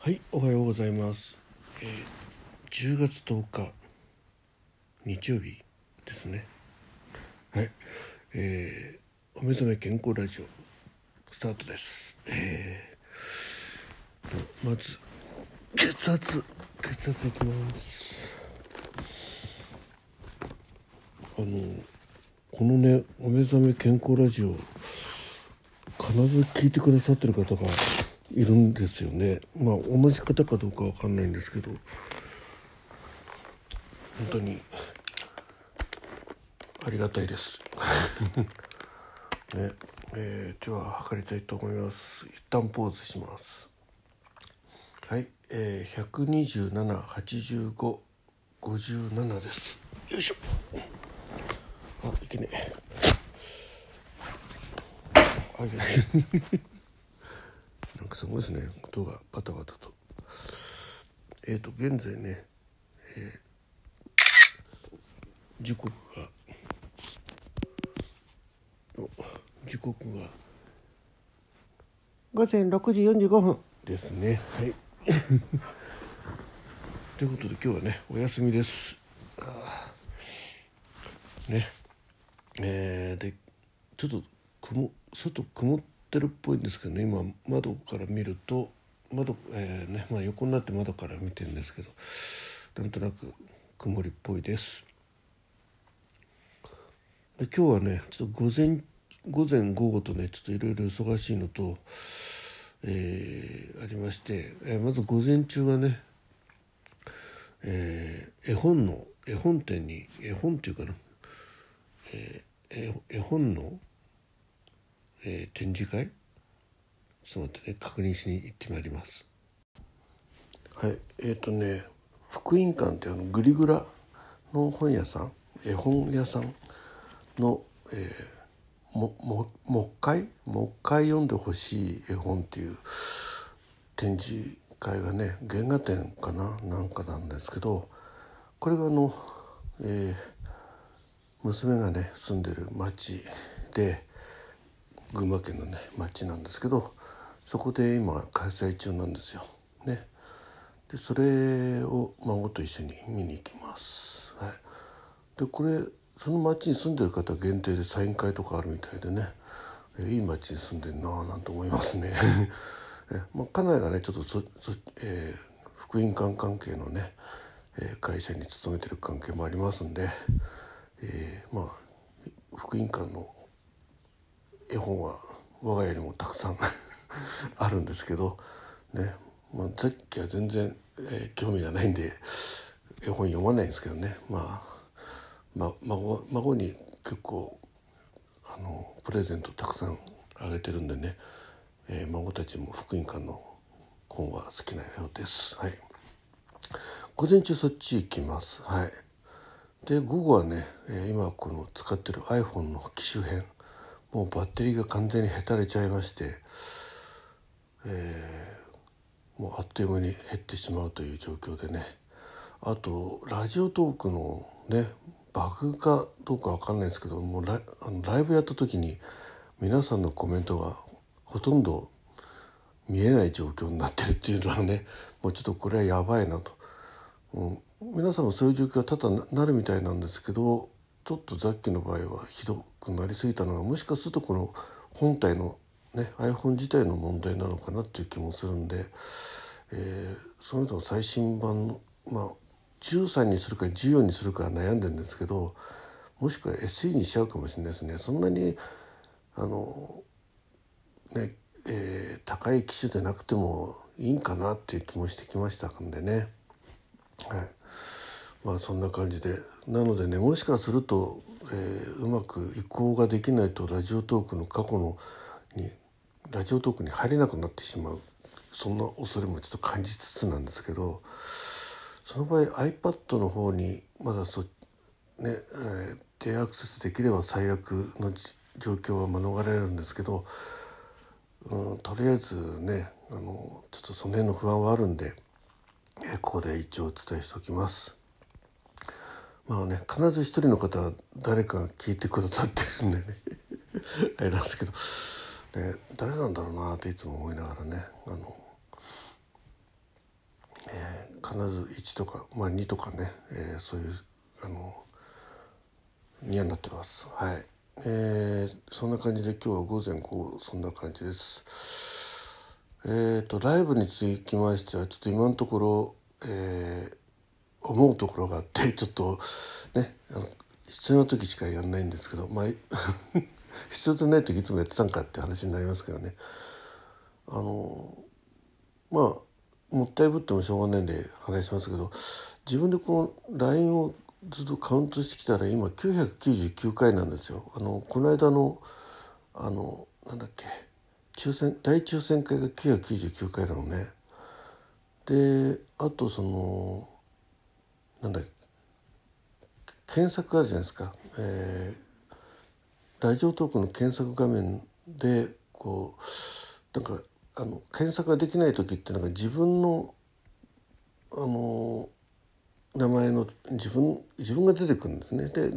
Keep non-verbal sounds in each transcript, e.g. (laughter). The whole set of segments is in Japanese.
はい、おはようございます。えー10月10日日曜日ですね。はい、えーお目覚め健康ラジオスタートです。えーまず血圧血圧いきます。あのこのねお目覚め健康ラジオ必ず聞いてくださってる方がいるんですよね。まあ同じ方かどうかわかんないんですけど。本当にありがたいです。ねえー、では測りたいと思います。一旦ポーズします。はいえー、1278557です。よいしょ。あいけねえ。あいけねかすごいですね。音がバタバタと。えーと現在ね、えー時刻が時刻が午前6時45分ですね。はい。(laughs) ということで今日はねお休みです。ね。えーでちょっと雲外曇っててるっぽいんですけどね。今窓から見ると窓、えーねまあ、横になって窓から見てるんですけどなんとなく曇りっぽいです。で今日はねちょっと午前午前午後とねちょっといろいろ忙しいのと、えーありまして、えーまず午前中はね、えー絵本の絵本店に絵本っていうかな、えー絵本の、えー展示会？ちょっと待ってね確認しに行ってまいります。はい。えっ、とね福音館ってあのグリグラの本屋さん？絵本屋さんの、えーもももう一回もう一回読んでほしい絵本っていう展示会がね原画展かな？なんかなんですけどこれがあの、えー娘がね住んでる町で群馬県のね町なんですけどそこで今開催中なんですよ。ね、でそれを孫と一緒に見に行きます。はい、でこれその町に住んでる方限定でサイン会とかあるみたいでねえいい町に住んでるなぁなんて思いますね。(laughs) えまあ、家内がねちょっとそそ、えー福音館関係のね、えー会社に勤めてる関係もありますんで、えーまあ福音館の絵本は我が家にもたくさん (laughs) あるんですけどね、まあ、さっきは全然、えー興味がないんで絵本読まないんですけどねまあ、ま、孫孫に結構あのプレゼントたくさんあげてるんでね、えー孫たちも福音館の本は好きなようです。はい、午前中そっち行きます。はいで午後はね、えー今この使ってる iPhone の機種編もうバッテリーが完全にへたれちゃいまして、えーもうあっという間に減ってしまうという状況でねあとラジオトークのねバグかどうかわかんないですけどもうラあのライブやった時に皆さんのコメントがほとんど見えない状況になってるっていうのはねもうちょっとこれはやばいなと。うん、皆さんもそういう状況は多々なるみたいなんですけどちょっとザッキの場合はひどくなりすぎたのはもしかするとこの本体の、ね、iPhone 自体の問題なのかなっていう気もするんで、えーその人の最新版の、まあ、13にするか14にするか悩んでるんですけどもしくは SE にしちゃうかもしれないですね。そんなにあのねえー高い機種でなくてもいいんかなっていう気もしてきましたんでね。はい、まあそんな感じでなのでねもしかすると、えーうまく移行ができないとラジオトークの過去のにラジオトークに入れなくなってしまうそんな恐れもちょっと感じつつなんですけどその場合 iPad の方にまだそね、えー低アクセスできれば最悪の状況は免れるんですけど、うん、とりあえずねあのちょっとその辺の不安はあるんで。えーここで一応お伝えしておきます。まあね必ず一人の方誰かが聞いてくださってるんでね。(laughs) あれなんですけど、ね、誰なんだろうなっていつも思いながらね。あのえ必ず1とか、まあ、2とかね、えー、そういうあのにはなってます。はい。えー、そんな感じで今日は午前午後そんな感じです。えっ、ー、とライブにつきましてはちょっと今のところ、えー、思うところがあってちょっとねあの必要な時しかやんないんですけどまあ (laughs) 必要とない時いつもやってたんかって話になりますけどねあのまあもったいぶってもしょうがないんで話しますけど自分でこの LINE をずっとカウントしてきたら今999回なんですよ。あのこの間のあのなんだっけ抽選大抽選会が999回なのね。であとそのなんだ検索あるじゃないですか、えー、ラジオトークの検索画面でこうなんかあの検索ができない時ってなんか自分のあの名前の自分自分が出てくるんですね。で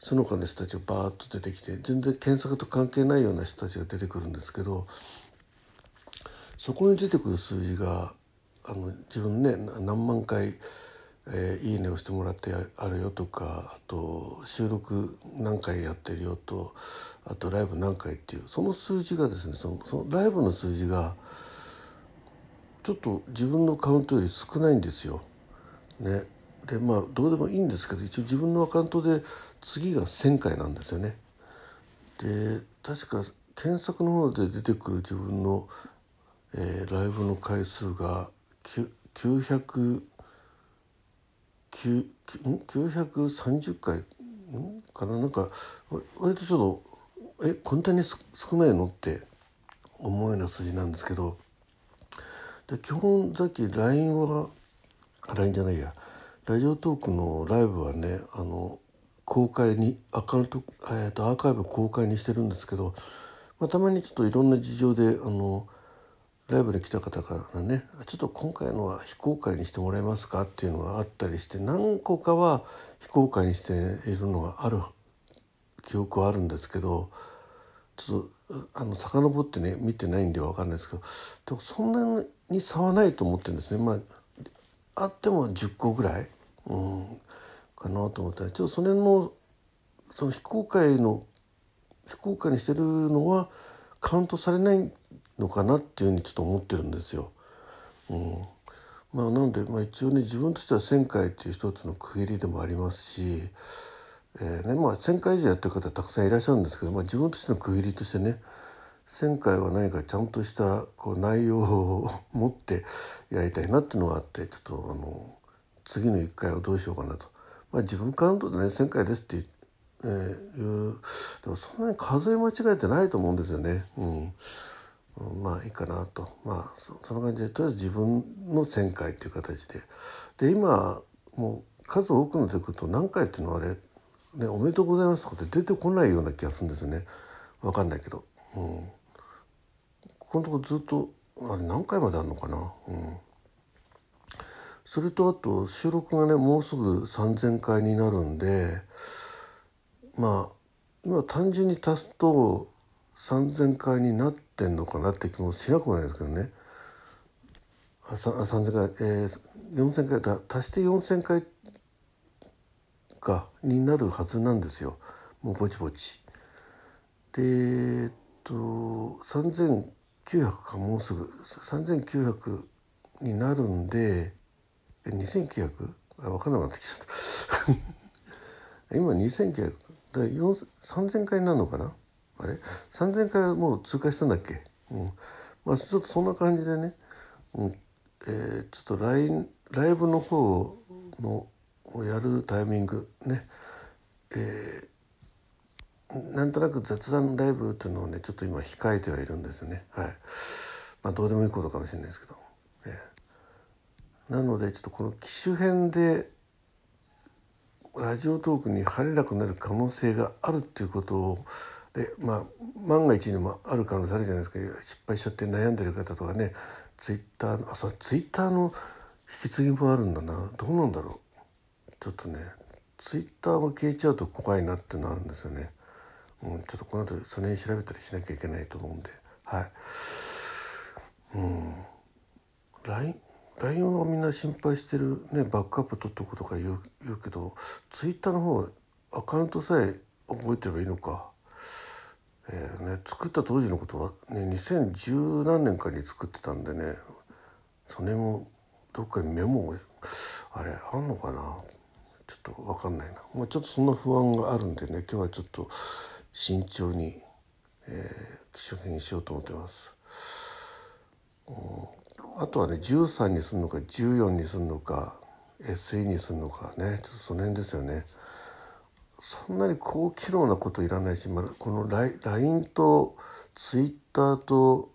その他の人たちがバーッと出てきて全然検索と関係ないような人たちが出てくるんですけどそこに出てくる数字があの自分ね何万回えー、いいねをしてもらってあるよとかあと収録何回やってるよとあとライブ何回っていうその数字がですねそのそのライブの数字がちょっと自分のカウントより少ないんですよ。ね、でまあどうでもいいんですけど一応自分のアカウントで次が1,000回なんですよね。で確か検索の方で出てくる自分の、えー、ライブの回数が900 930回？かな？なんか割とちょっとえこんなに少ないの？って思うような数字なんですけど。で基本さっき LINE は LINE じゃないや。ラジオトークのライブはねあの公開にアカウント、えーと、アーカイブ公開にしてるんですけど、まあ、たまにちょっといろんな事情であのライブに来た方からねちょっと今回のは非公開にしてもらえますか？っていうのがあったりして何個かは非公開にしているのがある記憶はあるんですけどちょっとあの遡ってね見てないんで分かんないですけどでもそんなに差はないと思ってるんですね。まああっても10個ぐらい、うん、かなと思ったらちょっとそれのその非公開の非公開にしてるのはカウントされないのかなっていうふうにちょっと思ってるんですよ。うんまあ、なので、まあ、一応ね自分としては1,000回っていう一つの区切りでもありますし、えーねまあ、1,000回以上やってる方たくさんいらっしゃるんですけど、まあ、自分としての区切りとしてね1,000回は何かちゃんとしたこう内容を持ってやりたいなっていうのがあってちょっとあの次の1回はどうしようかなと。まあ、自分カウントでね1,000回ですって、えー、いうでもそんなに数え間違えてないと思うんですよね。うんまあいいかなと。まあその感じでとりあえず自分の1,000回っていう形で。で今もう数多くの出てくると何回っていうのはあれ、ね、おめでとうございますとかって出てこないような気がするんですね。分かんないけど、うん、ここのとこずっとあれ何回まであるのかな、うん、それとあと収録がねもうすぐ3,000回になるんでまあ今単純に足すと3,000回になってんのかなって気もしなくもないですけどね。3,000回、えー、4,000回だ足して4,000回かになるはずなんですよ。もうぼちぼち。でえっと3,900かもうすぐ。3,900になるんでえ 2,900? あ分かんなくなってきちゃった。(laughs) 今2,900だ3,000回になるのかな？あれ？3,000回もう通過したんだっけ、うん。まあ、ちょっとそんな感じでね、うん。えー、ちょっとラインライブの方のをやるタイミングね、えー、なんとなく雑談ライブっていうのをねちょっと今控えてはいるんですよね。はい。まあどうでもいいことかもしれないですけど、えー、なのでちょっとこの機種編でラジオトークに入れなくなる可能性があるっていうことをでまあ万が一にもある可能性あるじゃないですか。失敗しちゃって悩んでる方とかね。ツイッターのあそうツイッターの引き継ぎもあるんだな。どうなんだろう。ちょっとねツイッターが消えちゃうと怖いなっていうのあるんですよね、うん、ちょっとこの後その辺調べたりしなきゃいけないと思うんで。はい。うん。LINE はみんな心配してる、ね、バックアップ取っておくとか言う言うけど Twitter の方アカウントさえ覚えてればいいのか。えーね、作った当時のことは、ね、2010何年かに作ってたんでねそれもどっかにメモあれあんのかなちょっと分かんないな、まあ、ちょっとそんな不安があるんでね今日はちょっと慎重に、えー、機種変しようと思ってます。うん、あとはね13にするのか14にするのか SE にするのかねちょっとその辺ですよね。そんなに高機能なこといらないし、まあ、この LINE と Twitter と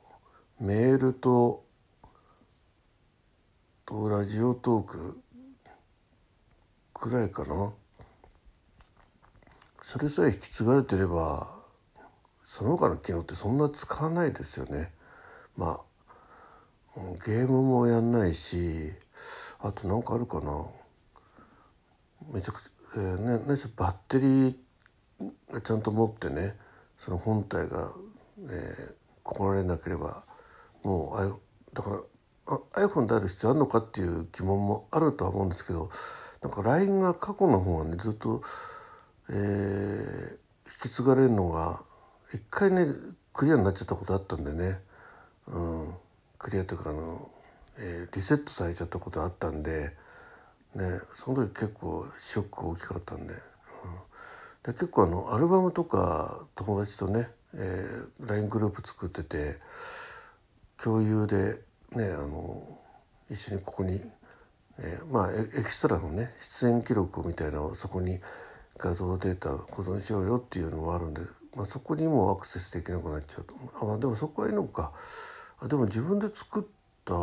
メールととラジオトークくらいかな。それさえ引き継がれてればその他の機能ってそんな使わないですよね。まあゲームもやんないしあと何かあるかな。めちゃくちゃえー、ね、何しバッテリーがちゃんと持ってねその本体が、えー、心られなければもうだからあ iPhone である必要あるのかっていう疑問もあるとは思うんですけどなんか LINE が過去の方がねずっと、えー、引き継がれるのが一回ねクリアになっちゃったことあったんでね、うん、クリアというかあの、えー、リセットされちゃったことあったんで。ね、その時結構ショック大きかったんで,、うん、で結構あのアルバムとか友達とね、えー、LINE グループ作ってて共有でねあの一緒にここに、えー、まあエキストラのね出演記録みたいなのをそこに画像データ保存しようよっていうのもあるんで、まあ、そこにもアクセスできなくなっちゃうと。あ、まあ、でもそこはいいのか。あでも自分で作った